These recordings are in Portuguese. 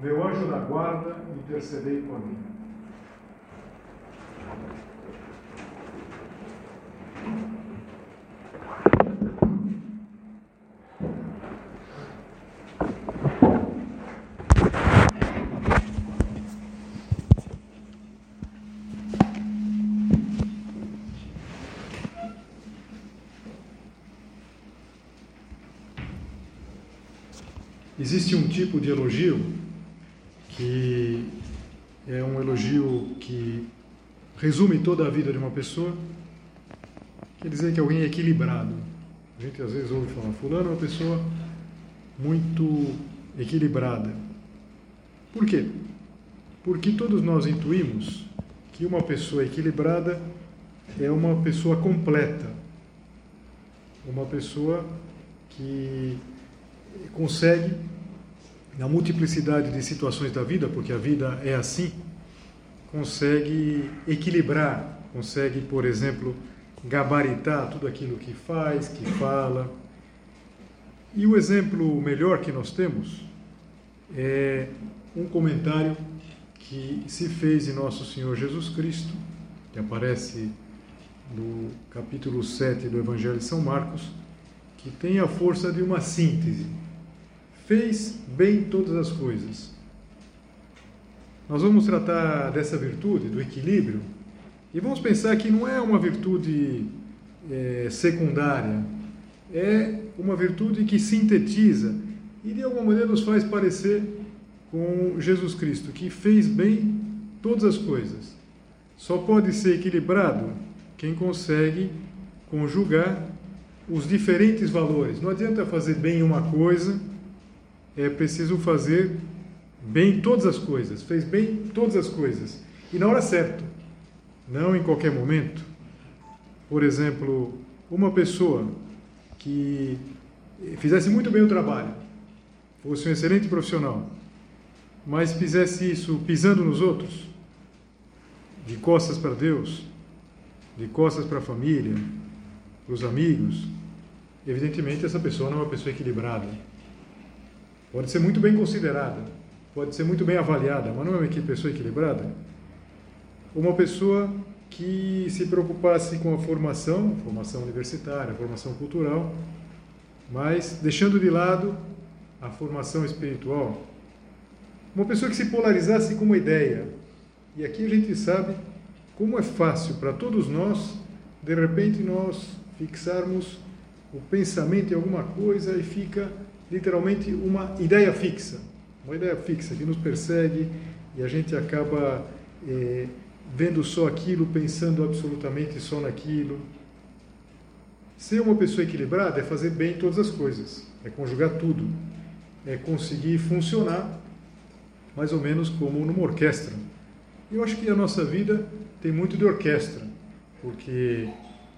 meu anjo da guarda, intercedei por mim. Existe um tipo de elogio que é um elogio que resume toda a vida de uma pessoa, quer dizer que alguém é equilibrado. A gente às vezes ouve falar, fulano é uma pessoa muito equilibrada. Por quê? Porque todos nós intuímos que uma pessoa equilibrada é uma pessoa completa, uma pessoa que consegue, na multiplicidade de situações da vida, porque a vida é assim, consegue equilibrar, consegue, por exemplo, gabaritar tudo aquilo que faz, que fala. E o exemplo melhor que nós temos é um comentário que se fez em Nosso Senhor Jesus Cristo, que aparece no capítulo 7 do Evangelho de São Marcos, que tem a força de uma síntese fez bem todas as coisas. Nós vamos tratar dessa virtude, do equilíbrio, e vamos pensar que não é uma virtude é, secundária, é uma virtude que sintetiza e de alguma maneira nos faz parecer com Jesus Cristo, que fez bem todas as coisas. Só pode ser equilibrado quem consegue conjugar os diferentes valores. Não adianta fazer bem uma coisa é preciso fazer bem todas as coisas, fez bem todas as coisas e na hora certa, não em qualquer momento. Por exemplo, uma pessoa que fizesse muito bem o trabalho, fosse um excelente profissional, mas fizesse isso pisando nos outros, de costas para Deus, de costas para a família, para os amigos, evidentemente essa pessoa não é uma pessoa equilibrada Pode ser muito bem considerada, pode ser muito bem avaliada, mas não é uma pessoa equilibrada. Uma pessoa que se preocupasse com a formação, formação universitária, formação cultural, mas deixando de lado a formação espiritual. Uma pessoa que se polarizasse com uma ideia. E aqui a gente sabe como é fácil para todos nós, de repente, nós fixarmos o pensamento em alguma coisa e fica literalmente uma ideia fixa, uma ideia fixa que nos persegue e a gente acaba é, vendo só aquilo, pensando absolutamente só naquilo. Ser uma pessoa equilibrada é fazer bem todas as coisas, é conjugar tudo, é conseguir funcionar mais ou menos como numa orquestra. Eu acho que a nossa vida tem muito de orquestra, porque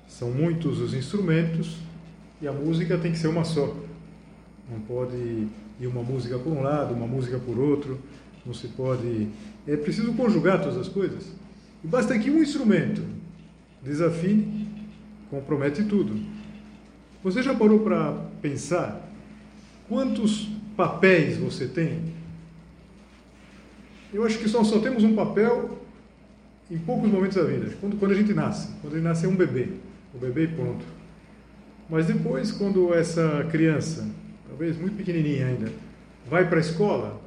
são muitos os instrumentos e a música tem que ser uma só. Não pode ir uma música por um lado, uma música por outro. Não se pode. É preciso conjugar todas as coisas. E basta que um instrumento desafine, compromete tudo. Você já parou para pensar quantos papéis você tem? Eu acho que só, só temos um papel em poucos momentos da vida. Quando, quando a gente nasce. Quando ele nasce é um bebê. O bebê e pronto. Mas depois, quando essa criança talvez muito pequenininha ainda, vai para a escola,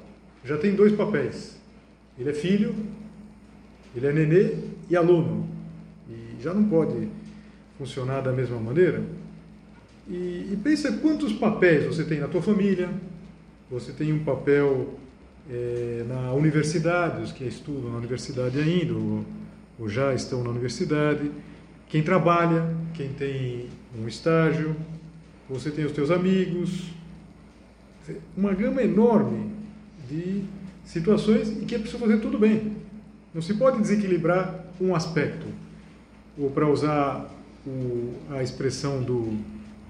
já tem dois papéis. Ele é filho, ele é nenê e aluno. E já não pode funcionar da mesma maneira. E, e pensa quantos papéis você tem na tua família, você tem um papel é, na universidade, os que estudam na universidade ainda, ou, ou já estão na universidade, quem trabalha, quem tem um estágio, você tem os teus amigos, uma gama enorme de situações em que é preciso fazer tudo bem. Não se pode desequilibrar um aspecto. Ou para usar o, a expressão do,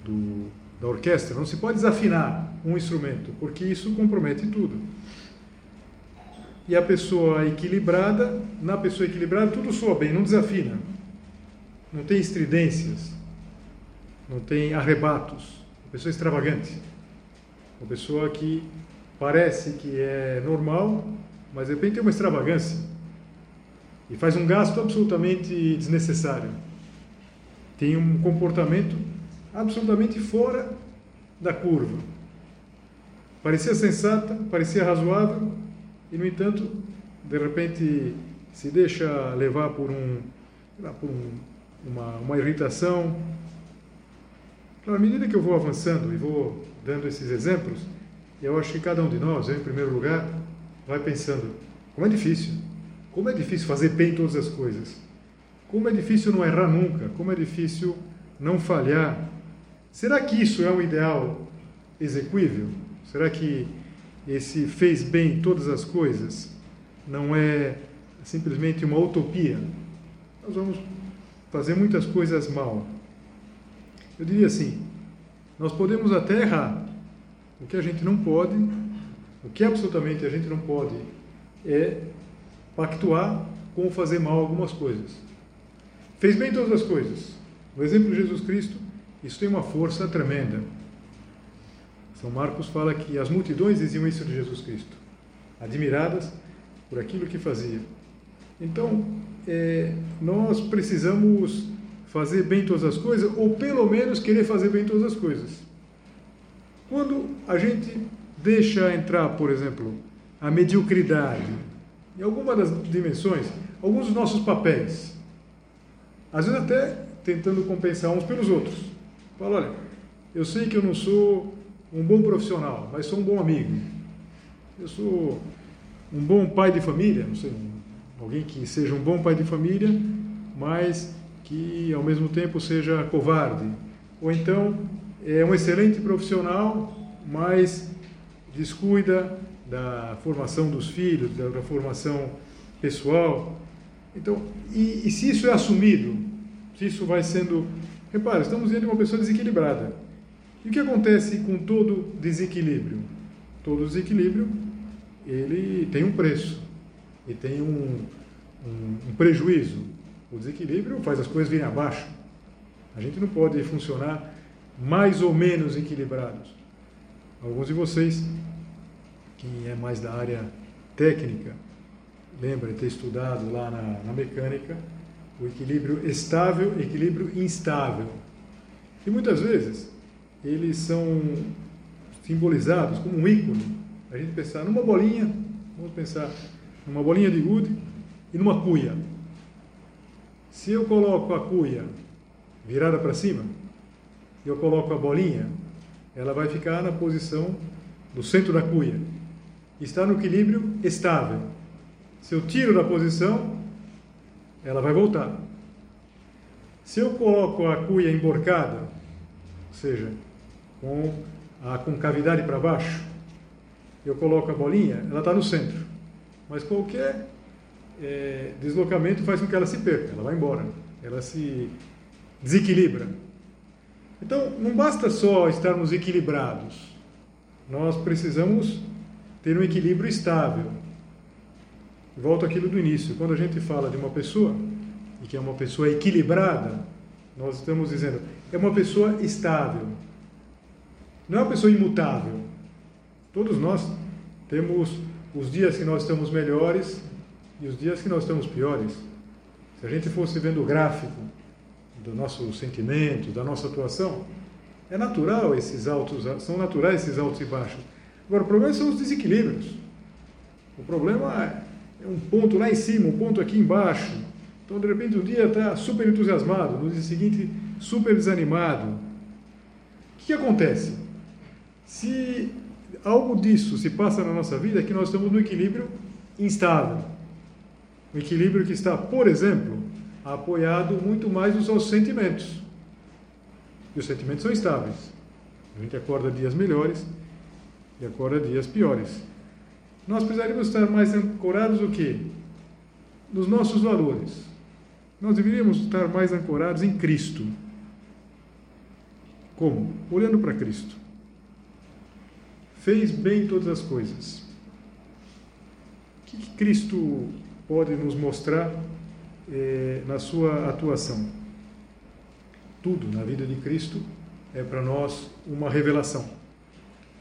do, da orquestra, não se pode desafinar um instrumento, porque isso compromete tudo. E a pessoa equilibrada, na pessoa equilibrada, tudo soa bem, não desafina. Não tem estridências, não tem arrebatos. Uma pessoa extravagante. Uma pessoa que parece que é normal, mas de repente tem uma extravagância e faz um gasto absolutamente desnecessário. Tem um comportamento absolutamente fora da curva. Parecia sensata, parecia razoável e, no entanto, de repente se deixa levar por, um, por um, uma, uma irritação. À medida que eu vou avançando e vou dando esses exemplos, eu acho que cada um de nós, eu, em primeiro lugar, vai pensando: como é difícil, como é difícil fazer bem todas as coisas, como é difícil não errar nunca, como é difícil não falhar. Será que isso é um ideal execuível? Será que esse fez bem todas as coisas não é simplesmente uma utopia? Nós vamos fazer muitas coisas mal. Eu diria assim: nós podemos até errar, o que a gente não pode, o que absolutamente a gente não pode é pactuar com fazer mal algumas coisas. Fez bem todas as coisas. No exemplo de Jesus Cristo, isso tem uma força tremenda. São Marcos fala que as multidões diziam isso de Jesus Cristo, admiradas por aquilo que fazia. Então, é, nós precisamos fazer bem todas as coisas, ou pelo menos querer fazer bem todas as coisas. Quando a gente deixa entrar, por exemplo, a mediocridade em alguma das dimensões, alguns dos nossos papéis, às vezes até tentando compensar uns pelos outros. Fala, olha, eu sei que eu não sou um bom profissional, mas sou um bom amigo. Eu sou um bom pai de família, não sei, alguém que seja um bom pai de família, mas que ao mesmo tempo seja covarde. Ou então é um excelente profissional, mas descuida da formação dos filhos, da, da formação pessoal. Então, e, e, se isso é assumido, se isso vai sendo. Repare, estamos diante de uma pessoa desequilibrada. E o que acontece com todo desequilíbrio? Todo desequilíbrio ele tem um preço e tem um, um, um prejuízo. O desequilíbrio faz as coisas virem abaixo. A gente não pode funcionar mais ou menos equilibrados. Alguns de vocês, quem é mais da área técnica, lembra de ter estudado lá na, na mecânica o equilíbrio estável e equilíbrio instável. E muitas vezes eles são simbolizados como um ícone. A gente pensar numa bolinha, vamos pensar numa bolinha de gude e numa cuia. Se eu coloco a cuia virada para cima, eu coloco a bolinha, ela vai ficar na posição do centro da cuia. Está no equilíbrio estável. Se eu tiro da posição, ela vai voltar. Se eu coloco a cuia emborcada, ou seja, com a concavidade para baixo, eu coloco a bolinha, ela está no centro. Mas qualquer é, deslocamento faz com que ela se perca, ela vai embora, ela se desequilibra. Então, não basta só estarmos equilibrados, nós precisamos ter um equilíbrio estável. Volto àquilo do início, quando a gente fala de uma pessoa, e que é uma pessoa equilibrada, nós estamos dizendo, é uma pessoa estável, não é uma pessoa imutável. Todos nós temos os dias que nós estamos melhores e os dias que nós estamos piores. Se a gente fosse vendo o gráfico do nosso sentimento, da nossa atuação, é natural esses altos, são naturais esses altos e baixos. Agora, o problema são os desequilíbrios. O problema é um ponto lá em cima, um ponto aqui embaixo. Então, de repente, um dia está super entusiasmado, no dia seguinte, super desanimado. O que acontece? Se algo disso se passa na nossa vida, é que nós estamos no equilíbrio instável. Um equilíbrio que está, por exemplo, apoiado muito mais nos nossos sentimentos. E os sentimentos são estáveis. A gente acorda dias melhores e acorda dias piores. nós precisaríamos estar mais ancorados o quê? Nos nossos valores. Nós deveríamos estar mais ancorados em Cristo. Como? Olhando para Cristo. Fez bem todas as coisas. O que Cristo pode nos mostrar eh, na sua atuação? Tudo na vida de Cristo é para nós uma revelação.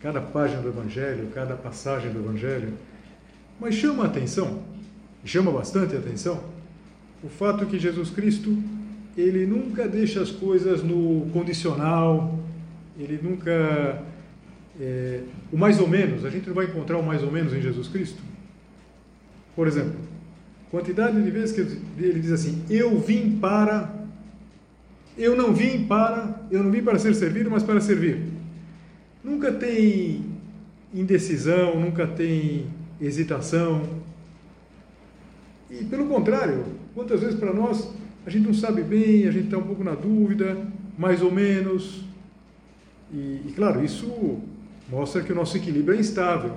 Cada página do Evangelho, cada passagem do Evangelho. Mas chama a atenção, chama bastante a atenção, o fato que Jesus Cristo ele nunca deixa as coisas no condicional, ele nunca. É, o mais ou menos, a gente não vai encontrar o mais ou menos em Jesus Cristo. Por exemplo, quantidade de vezes que ele diz assim: Eu vim para. Eu não vim para. Eu não vim para ser servido, mas para servir. Nunca tem indecisão, nunca tem hesitação. E pelo contrário, quantas vezes para nós a gente não sabe bem, a gente está um pouco na dúvida, mais ou menos. E, e, claro, isso mostra que o nosso equilíbrio é instável.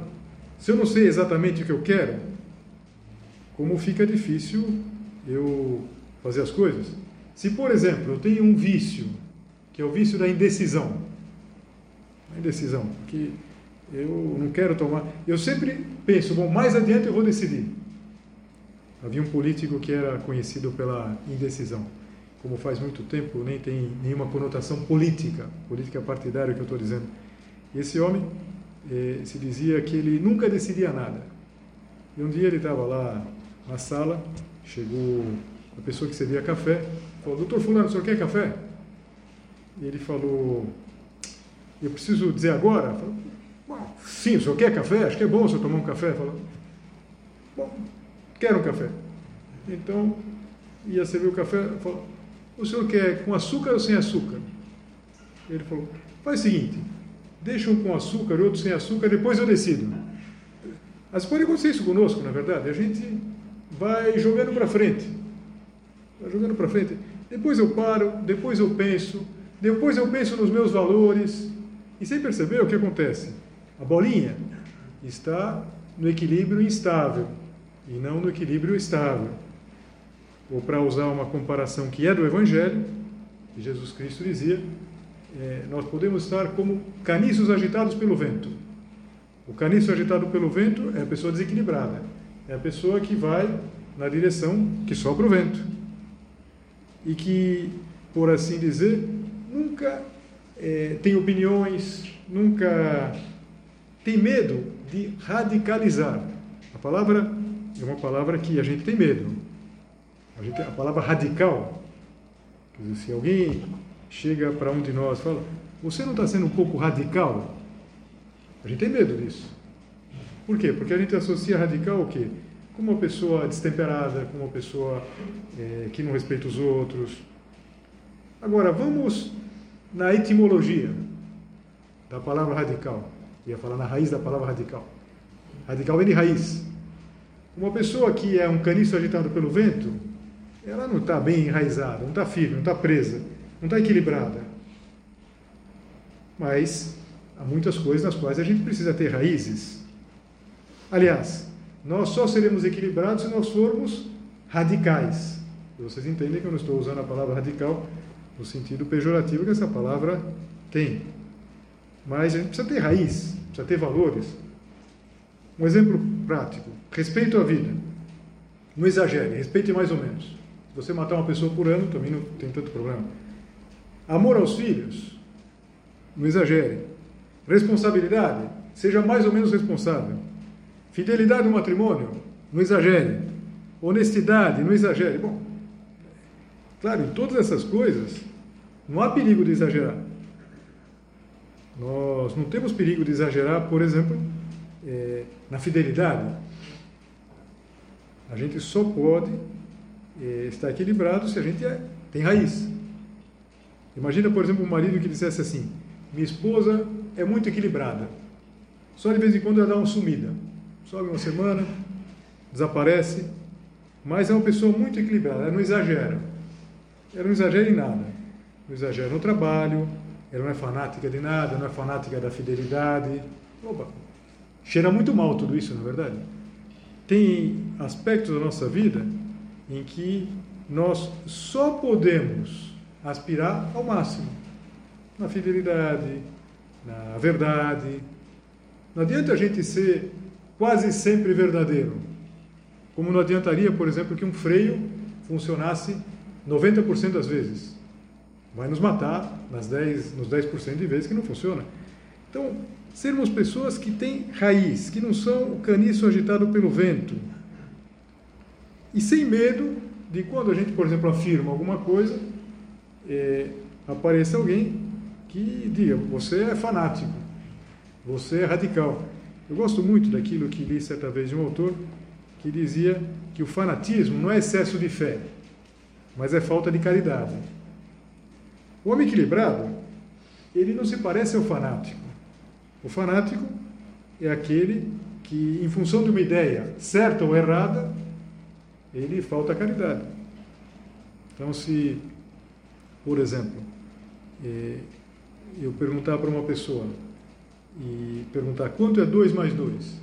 Se eu não sei exatamente o que eu quero, como fica difícil eu fazer as coisas? Se, por exemplo, eu tenho um vício, que é o vício da indecisão, a indecisão, que eu não quero tomar, eu sempre penso, bom, mais adiante eu vou decidir. Havia um político que era conhecido pela indecisão. Como faz muito tempo, nem tem nenhuma conotação política, política partidária que eu estou dizendo. Esse homem eh, se dizia que ele nunca decidia nada. E um dia ele estava lá na sala, chegou a pessoa que servia café, falou: Doutor Fulano, o senhor quer café? E ele falou: Eu preciso dizer agora? Falou, Sim, o senhor quer café? Acho que é bom o senhor tomar um café. Falou: Bom, quero um café. Então, ia servir o café, falou, o senhor quer com açúcar ou sem açúcar? Ele falou, faz o seguinte, deixa um com açúcar e outro sem açúcar, depois eu decido. Mas pode acontecer isso conosco, na verdade, a gente vai jogando para frente, vai jogando para frente. Depois eu paro, depois eu penso, depois eu penso nos meus valores, e sem perceber o que acontece. A bolinha está no equilíbrio instável e não no equilíbrio estável. Ou para usar uma comparação que é do Evangelho, Jesus Cristo dizia, é, nós podemos estar como caniços agitados pelo vento. O caniço agitado pelo vento é a pessoa desequilibrada, é a pessoa que vai na direção que sopra o vento. E que, por assim dizer, nunca é, tem opiniões, nunca tem medo de radicalizar. A palavra é uma palavra que a gente tem medo. A, gente, a palavra radical, quer dizer, se alguém chega para um de nós e fala, você não está sendo um pouco radical? A gente tem medo disso. Por quê? Porque a gente associa radical o quê? Com uma pessoa destemperada, com uma pessoa é, que não respeita os outros. Agora, vamos na etimologia da palavra radical. Ia falar na raiz da palavra radical. Radical vem de raiz. Uma pessoa que é um caniço agitado pelo vento, ela não está bem enraizada, não está firme, não está presa, não está equilibrada. Mas há muitas coisas nas quais a gente precisa ter raízes. Aliás, nós só seremos equilibrados se nós formos radicais. Vocês entendem que eu não estou usando a palavra radical no sentido pejorativo que essa palavra tem. Mas a gente precisa ter raiz, precisa ter valores. Um exemplo prático: respeito à vida. Não exagere, respeite mais ou menos. Se você matar uma pessoa por ano, também não tem tanto problema. Amor aos filhos, não exagere. Responsabilidade, seja mais ou menos responsável. Fidelidade no matrimônio, não exagere. Honestidade, não exagere. Bom, claro, em todas essas coisas, não há perigo de exagerar. Nós não temos perigo de exagerar, por exemplo, é, na fidelidade. A gente só pode é, estar equilibrado se a gente é, tem raiz. Imagina, por exemplo, um marido que dissesse assim: Minha esposa é muito equilibrada, só de vez em quando ela dá uma sumida, sobe uma semana, desaparece, mas é uma pessoa muito equilibrada, ela não exagera. Ela não exagera em nada. Não exagera no trabalho, ela não é fanática de nada, não é fanática da fidelidade. Opa, cheira muito mal tudo isso, na é verdade. Tem aspectos da nossa vida em que nós só podemos aspirar ao máximo na fidelidade, na verdade. Não adianta a gente ser quase sempre verdadeiro. Como não adiantaria, por exemplo, que um freio funcionasse 90% das vezes. Vai nos matar nas 10, nos 10% de vezes que não funciona. Então, sermos pessoas que têm raiz, que não são o caniço agitado pelo vento. E sem medo de quando a gente, por exemplo, afirma alguma coisa, é, apareça alguém que diga: você é fanático, você é radical. Eu gosto muito daquilo que li certa vez de um autor que dizia que o fanatismo não é excesso de fé, mas é falta de caridade. O homem equilibrado, ele não se parece ao fanático. O fanático é aquele que, em função de uma ideia certa ou errada, ele falta caridade. Então, se, por exemplo, é, eu perguntar para uma pessoa e perguntar quanto é 2 mais 2,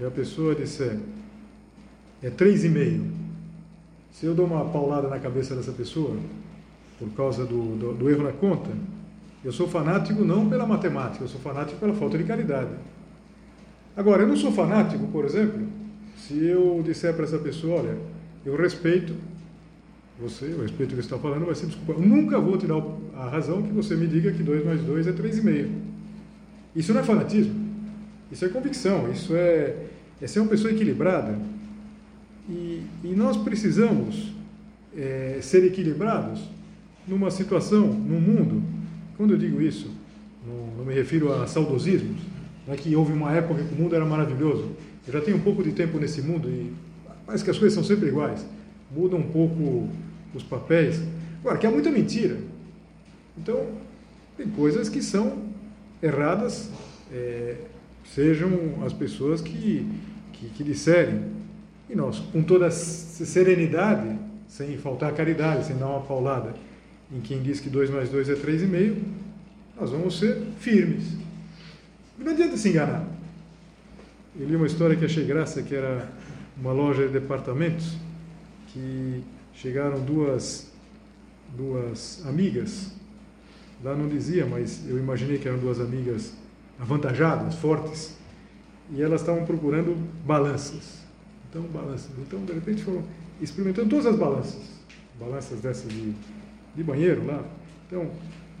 e a pessoa disser é 3,5, se eu dou uma paulada na cabeça dessa pessoa, por causa do, do, do erro na conta, eu sou fanático não pela matemática, eu sou fanático pela falta de caridade. Agora, eu não sou fanático, por exemplo, se eu disser para essa pessoa, olha, eu respeito você, eu respeito o que você está falando, mas sempre desculpa, eu nunca vou te dar a razão que você me diga que 2 mais 2 é 3,5. Isso não é fanatismo, isso é convicção, isso é, é ser uma pessoa equilibrada. E, e nós precisamos é, ser equilibrados numa situação, num mundo. Quando eu digo isso, não, não me refiro a saudosismos, não é que houve uma época que o mundo era maravilhoso. Eu já tenho um pouco de tempo nesse mundo e parece que as coisas são sempre iguais. Mudam um pouco os papéis. Agora, que há muita mentira. Então, tem coisas que são erradas, é, sejam as pessoas que, que, que disserem. E nós, com toda serenidade, sem faltar caridade, sem dar uma paulada em quem diz que 2 mais 2 é 3,5, nós vamos ser firmes. Não adianta se enganar. Eu li uma história que achei graça, que era uma loja de departamentos, que chegaram duas, duas amigas, lá não dizia, mas eu imaginei que eram duas amigas avantajadas, fortes, e elas estavam procurando balanças. Então, balanças. Então, de repente, foram experimentando todas as balanças. Balanças dessas de de banheiro lá. Então,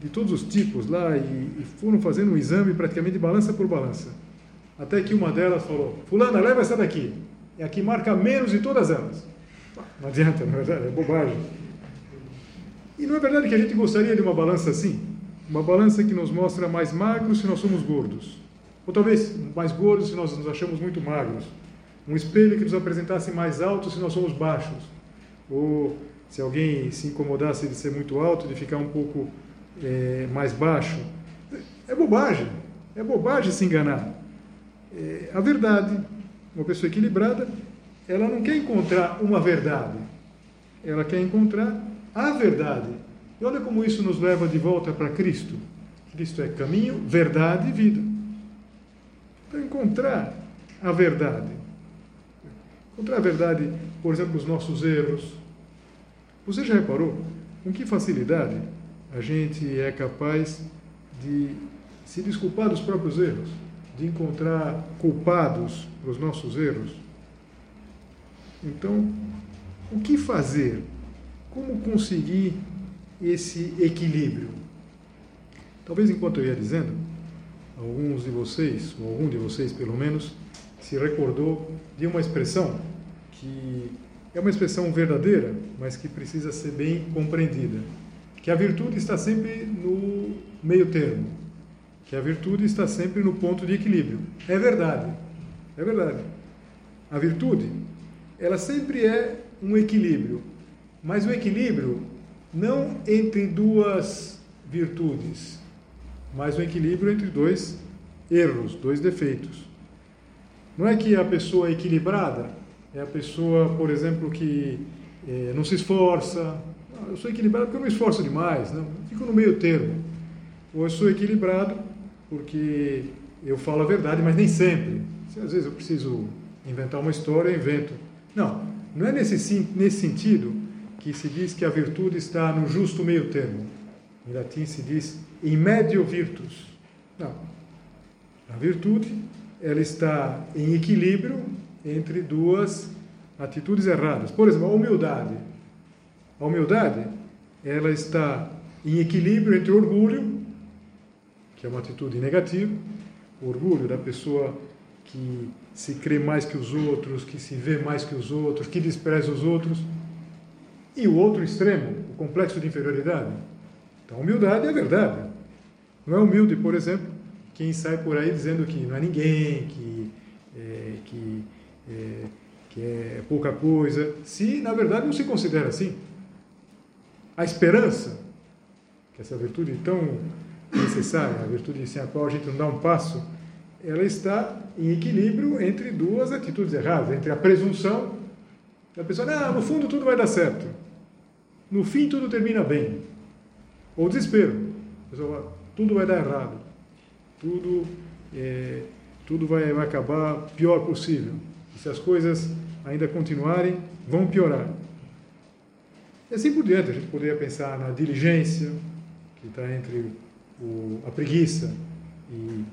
de todos os tipos lá, e, e foram fazendo um exame praticamente balança por balança. Até que uma delas falou: Fulana, leva essa daqui. É a que marca menos de todas elas. Não adianta, é verdade? É bobagem. E não é verdade que a gente gostaria de uma balança assim? Uma balança que nos mostra mais magros se nós somos gordos. Ou talvez mais gordos se nós nos achamos muito magros. Um espelho que nos apresentasse mais alto se nós somos baixos. Ou se alguém se incomodasse de ser muito alto, de ficar um pouco é, mais baixo. É bobagem, é bobagem se enganar. É, a verdade, uma pessoa equilibrada, ela não quer encontrar uma verdade, ela quer encontrar a verdade. E olha como isso nos leva de volta para Cristo. Cristo é caminho, verdade e vida. Então, encontrar a verdade. Encontrar a verdade, por exemplo, os nossos erros, você já reparou com que facilidade a gente é capaz de se desculpar dos próprios erros, de encontrar culpados para os nossos erros? Então, o que fazer? Como conseguir esse equilíbrio? Talvez enquanto eu ia dizendo, alguns de vocês, ou algum de vocês pelo menos, se recordou de uma expressão que é uma expressão verdadeira, mas que precisa ser bem compreendida. Que a virtude está sempre no meio termo, que a virtude está sempre no ponto de equilíbrio. É verdade, é verdade. A virtude, ela sempre é um equilíbrio, mas o equilíbrio não entre duas virtudes, mas o equilíbrio entre dois erros, dois defeitos. Não é que a pessoa equilibrada é a pessoa, por exemplo, que é, não se esforça. Ah, eu sou equilibrado porque eu não esforço demais, não. fico no meio termo. Ou eu sou equilibrado porque eu falo a verdade, mas nem sempre. Se às vezes eu preciso inventar uma história, eu invento. Não, não é nesse, nesse sentido que se diz que a virtude está no justo meio termo. Em latim se diz in medio virtus. Não. A virtude, ela está em equilíbrio entre duas atitudes erradas. Por exemplo, a humildade. A humildade, ela está em equilíbrio entre orgulho, que é uma atitude negativa, o orgulho da pessoa que se crê mais que os outros, que se vê mais que os outros, que despreza os outros, e o outro extremo, o complexo de inferioridade. Então, humildade é verdade. Não é humilde, por exemplo, quem sai por aí dizendo que não é ninguém, que é, que, é, que é pouca coisa, se na verdade não se considera assim. A esperança, que é essa virtude tão necessária, a virtude sem a qual a gente não dá um passo, ela está em equilíbrio entre duas atitudes erradas, entre a presunção da pessoa, não, no fundo tudo vai dar certo, no fim tudo termina bem, ou desespero, fala, tudo vai dar errado, tudo, é, tudo vai, vai acabar pior possível, e se as coisas ainda continuarem, vão piorar. E assim por diante, a gente poderia pensar na diligência, que está entre o, a preguiça e,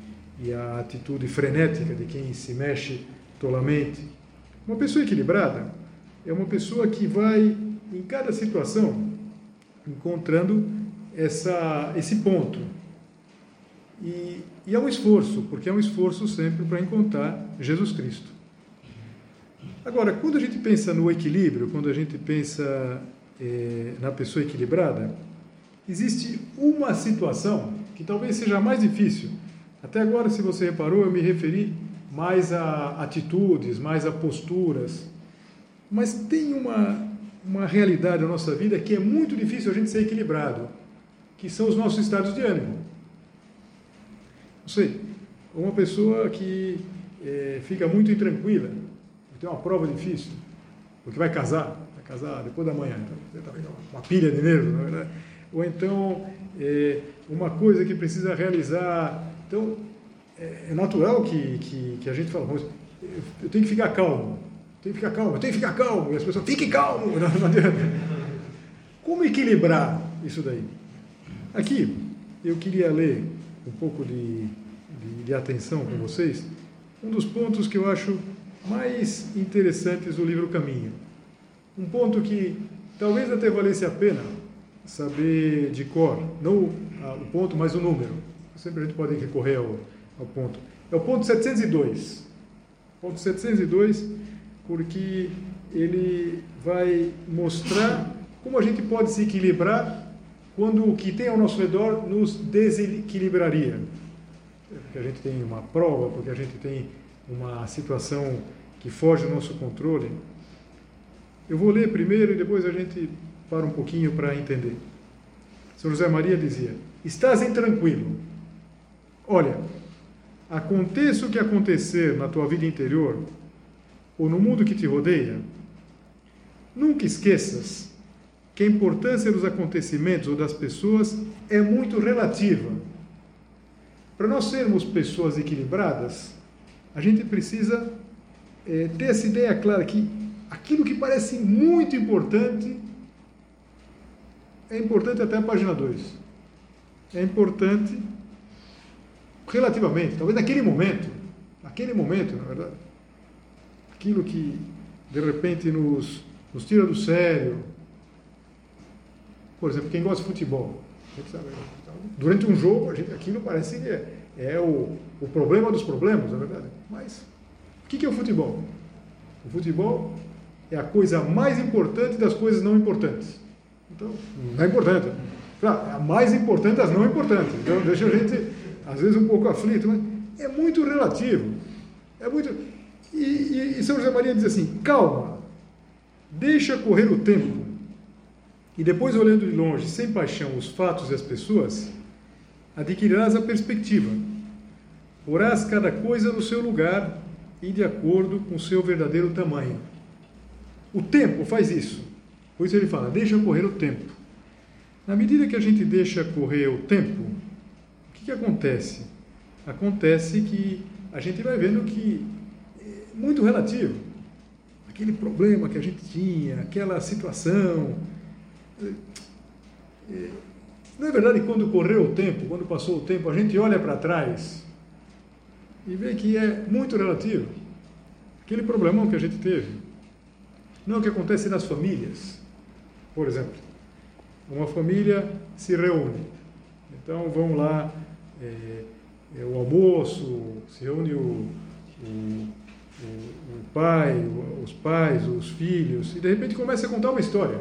e a atitude frenética de quem se mexe tolamente. Uma pessoa equilibrada é uma pessoa que vai, em cada situação, encontrando essa, esse ponto. E, e é um esforço, porque é um esforço sempre para encontrar Jesus Cristo. Agora, quando a gente pensa no equilíbrio, quando a gente pensa eh, na pessoa equilibrada, existe uma situação que talvez seja mais difícil. Até agora, se você reparou, eu me referi mais a atitudes, mais a posturas. Mas tem uma, uma realidade na nossa vida que é muito difícil a gente ser equilibrado, que são os nossos estados de ânimo. Não sei, uma pessoa que é, fica muito intranquila, tem uma prova difícil, porque vai casar, vai casar depois da manhã, então tá uma pilha de nervos, na verdade ou então é, uma coisa que precisa realizar. Então, é, é natural que, que, que, a gente fala, eu tenho que ficar calmo, tenho que ficar calmo, tenho que ficar calmo, e as pessoas, fique calmo, não, não. Como equilibrar isso daí? Aqui, eu queria ler um pouco de, de, de atenção com vocês, um dos pontos que eu acho mais interessantes do livro Caminho. Um ponto que talvez até valesse a pena saber de cor, não o ponto, mas o número. Sempre a gente pode recorrer ao, ao ponto. É o ponto 702. Ponto 702, porque ele vai mostrar como a gente pode se equilibrar quando o que tem ao nosso redor nos desequilibraria. Porque a gente tem uma prova, porque a gente tem uma situação que foge do nosso controle. Eu vou ler primeiro e depois a gente para um pouquinho para entender. São José Maria dizia: Estás intranquilo. Olha, aconteça o que acontecer na tua vida interior ou no mundo que te rodeia, nunca esqueças que a importância dos acontecimentos ou das pessoas é muito relativa. Para nós sermos pessoas equilibradas, a gente precisa é, ter essa ideia clara que aquilo que parece muito importante é importante até a página 2. É importante relativamente, talvez naquele momento, naquele momento, na verdade, aquilo que de repente nos, nos tira do sério. Por exemplo, quem gosta de futebol, sabe, durante um jogo, a gente, aquilo parece que é, é o, o problema dos problemas, na verdade. Mas o que é o futebol? O futebol é a coisa mais importante das coisas não importantes. Então, não é importante. a mais importante das não importantes. Então, deixa a gente, às vezes, um pouco aflito, mas é muito relativo. É muito. E, e, e São José Maria diz assim: calma, deixa correr o tempo. E depois, olhando de longe, sem paixão, os fatos e as pessoas, adquirirás a perspectiva. Porás cada coisa no seu lugar e de acordo com o seu verdadeiro tamanho. O tempo faz isso. Por isso ele fala: deixa correr o tempo. Na medida que a gente deixa correr o tempo, o que, que acontece? acontece que a gente vai vendo que muito relativo. Aquele problema que a gente tinha, aquela situação. É, é verdade que quando correu o tempo, quando passou o tempo, a gente olha para trás e vê que é muito relativo. Aquele problemão que a gente teve. Não é o que acontece nas famílias. Por exemplo, uma família se reúne. Então vão lá, é, é o almoço, se reúne o, o, o, pai, os pais, os filhos, e de repente começa a contar uma história.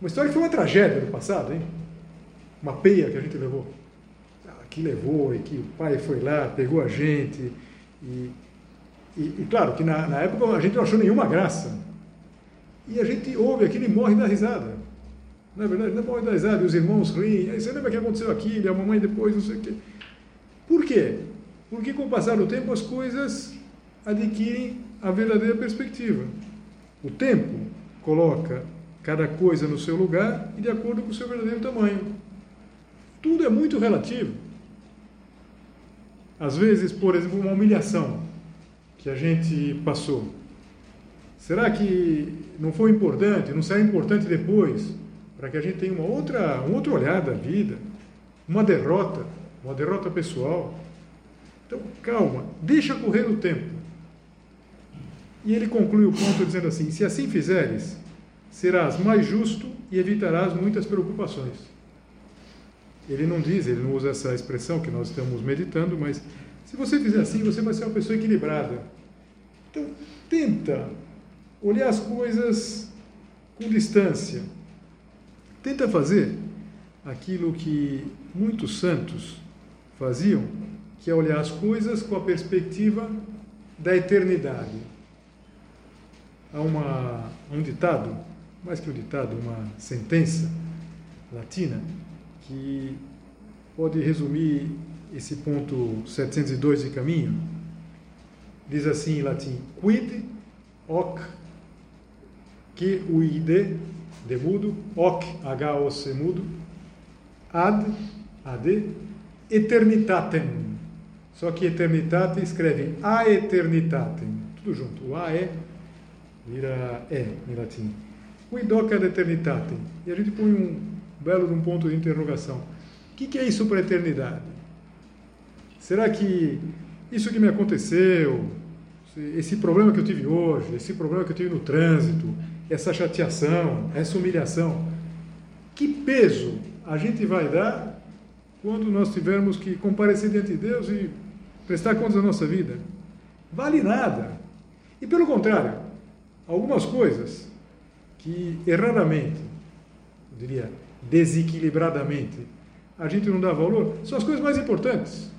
Uma história que foi uma tragédia no passado, hein? Uma peia que a gente levou. Ah, que levou, e que o pai foi lá, pegou a gente. E, e, e claro que na, na época a gente não achou nenhuma graça. E a gente ouve aquilo e morre da risada. Não é verdade? Não morre da risada, e os irmãos riem. Aí você lembra que aconteceu aquilo, e a mamãe depois, não sei o quê. Por quê? Porque com o passar do tempo as coisas adquirem a verdadeira perspectiva. O tempo coloca cada coisa no seu lugar e de acordo com o seu verdadeiro tamanho. Tudo é muito relativo. Às vezes, por exemplo, uma humilhação que a gente passou. Será que não foi importante, não será importante depois, para que a gente tenha uma outra, um outro olhar da vida, uma derrota, uma derrota pessoal? Então, calma, deixa correr o tempo. E ele conclui o ponto dizendo assim: se assim fizeres, serás mais justo e evitarás muitas preocupações. Ele não diz, ele não usa essa expressão que nós estamos meditando, mas se você fizer assim, você vai ser uma pessoa equilibrada. Então, tenta olhar as coisas com distância. Tenta fazer aquilo que muitos santos faziam, que é olhar as coisas com a perspectiva da eternidade. Há uma, um ditado, mais que um ditado, uma sentença latina, que pode resumir esse ponto 702 de caminho. Diz assim em latim: Quid hoc que uide de mudo, hoc h-o-c mudo, ad, ad, eternitatem. Só que eternitate escreve a eternitatem, tudo junto. O a é vira é em latim. Hoc ad eternitatem. E a gente põe um belo de um ponto de interrogação. O que, que é isso para a eternidade? Será que isso que me aconteceu, esse problema que eu tive hoje, esse problema que eu tive no trânsito, essa chateação, essa humilhação, que peso a gente vai dar quando nós tivermos que comparecer diante de Deus e prestar contas da nossa vida? Vale nada. E pelo contrário, algumas coisas que erradamente, eu diria, desequilibradamente, a gente não dá valor, são as coisas mais importantes.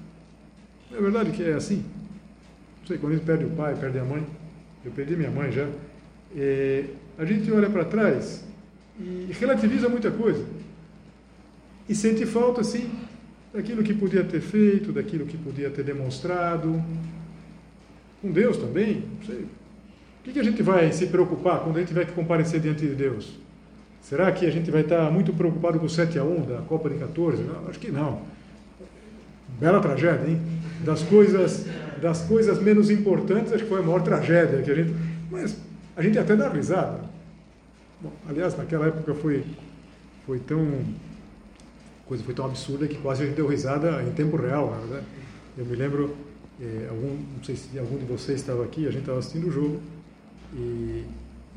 Não é verdade que é assim? Não sei, quando a gente perde o pai, perde a mãe, eu perdi minha mãe já, é, a gente olha para trás e relativiza muita coisa. E sente falta, sim, daquilo que podia ter feito, daquilo que podia ter demonstrado. Com Deus também, não sei. O que a gente vai se preocupar quando a gente tiver que comparecer diante de Deus? Será que a gente vai estar muito preocupado com o 7 a 1 da Copa de 14? Não, acho que não. Bela tragédia, hein? Das coisas, das coisas menos importantes, acho que foi a maior tragédia que a gente. Mas a gente até dá risada. Bom, aliás, naquela época foi, foi tão. coisa foi tão absurda que quase a gente deu risada em tempo real, na verdade. Eu me lembro, eh, algum, não sei se algum de vocês estava aqui, a gente estava assistindo o jogo, e,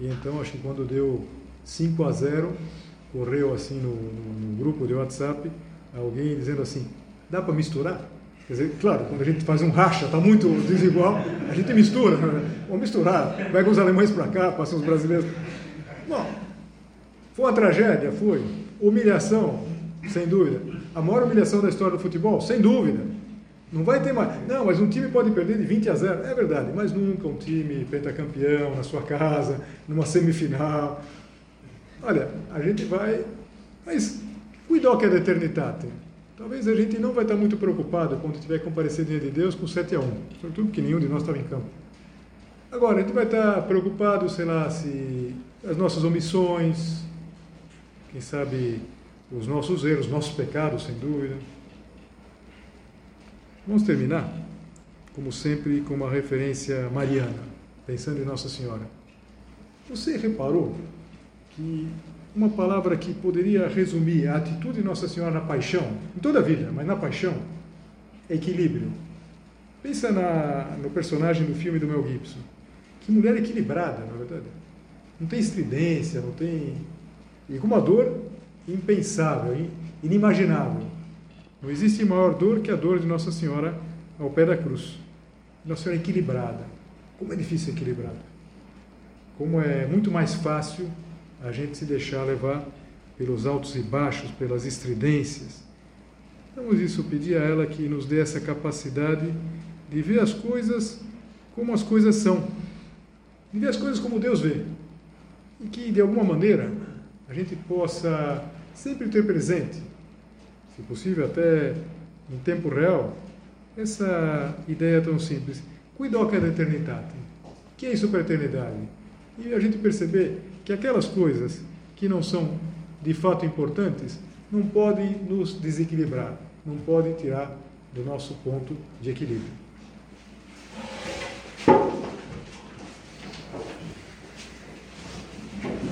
e então acho que quando deu 5 a 0, correu assim no, no, no grupo de WhatsApp, alguém dizendo assim, dá para misturar? Quer dizer, claro, quando a gente faz um racha, está muito desigual, a gente mistura. Né? Vamos misturar. Pega os alemães para cá, passam os brasileiros. Bom, foi uma tragédia? Foi. Humilhação? Sem dúvida. A maior humilhação da história do futebol? Sem dúvida. Não vai ter mais. Não, mas um time pode perder de 20 a 0. É verdade, mas nunca um time pentacampeão na sua casa, numa semifinal. Olha, a gente vai. Mas cuidado que é da eternidade. Talvez a gente não vai estar muito preocupado quando tiver que comparecer diante de Deus com 7 a 1, sobretudo porque nenhum de nós estava em campo. Agora, a gente vai estar preocupado, sei lá, se as nossas omissões, quem sabe os nossos erros, nossos pecados, sem dúvida. Vamos terminar, como sempre, com uma referência mariana, pensando em Nossa Senhora. Você reparou que uma palavra que poderia resumir a atitude de Nossa Senhora na paixão, em toda a vida, mas na paixão, é equilíbrio. Pensa na, no personagem do filme do Mel Gibson. Que mulher equilibrada, na verdade. Não tem estridência, não tem. E com uma dor impensável, inimaginável. Não existe maior dor que a dor de Nossa Senhora ao pé da cruz. Nossa Senhora é equilibrada. Como é difícil equilibrada. Como é muito mais fácil a gente se deixar levar pelos altos e baixos, pelas estridências. Vamos isso pedir a ela que nos dê essa capacidade de ver as coisas como as coisas são, de ver as coisas como Deus vê, e que de alguma maneira a gente possa sempre ter presente, se possível até em tempo real, essa ideia tão simples. Cuidoca da eternidade. O que é isso para a eternidade? E a gente perceber que aquelas coisas que não são de fato importantes não podem nos desequilibrar, não podem tirar do nosso ponto de equilíbrio.